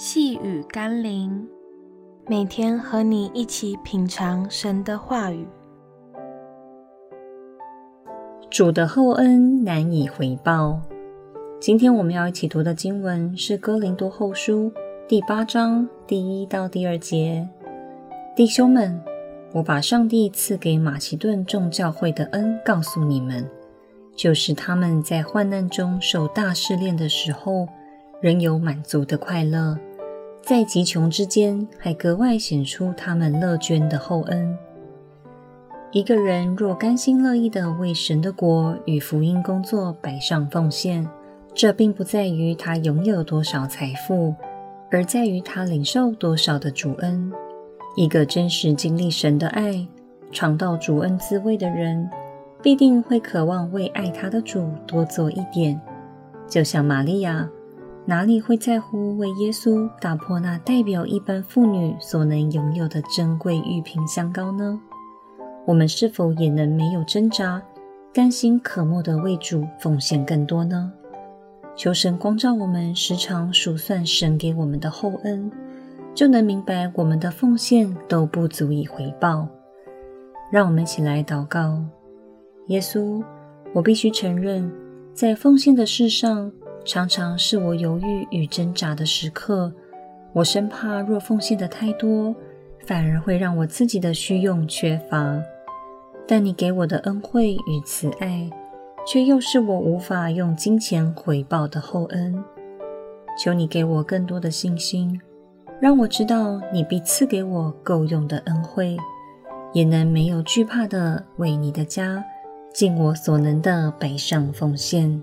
细雨甘霖，每天和你一起品尝神的话语。主的厚恩难以回报。今天我们要一起读的经文是《哥林多后书》第八章第一到第二节。弟兄们，我把上帝赐给马其顿众教会的恩告诉你们，就是他们在患难中受大试炼的时候，仍有满足的快乐。在极穷之间，还格外显出他们乐捐的厚恩。一个人若甘心乐意地为神的国与福音工作摆上奉献，这并不在于他拥有多少财富，而在于他领受多少的主恩。一个真实经历神的爱、尝到主恩滋味的人，必定会渴望为爱他的主多做一点，就像玛利亚。哪里会在乎为耶稣打破那代表一般妇女所能拥有的珍贵玉瓶香膏呢？我们是否也能没有挣扎，甘心渴慕地为主奉献更多呢？求神光照我们，时常数算神给我们的厚恩，就能明白我们的奉献都不足以回报。让我们一起来祷告：耶稣，我必须承认，在奉献的事上，常常是我犹豫与挣扎的时刻，我生怕若奉献的太多，反而会让我自己的需用缺乏。但你给我的恩惠与慈爱，却又是我无法用金钱回报的厚恩。求你给我更多的信心，让我知道你必赐给我够用的恩惠，也能没有惧怕的为你的家尽我所能的北上奉献。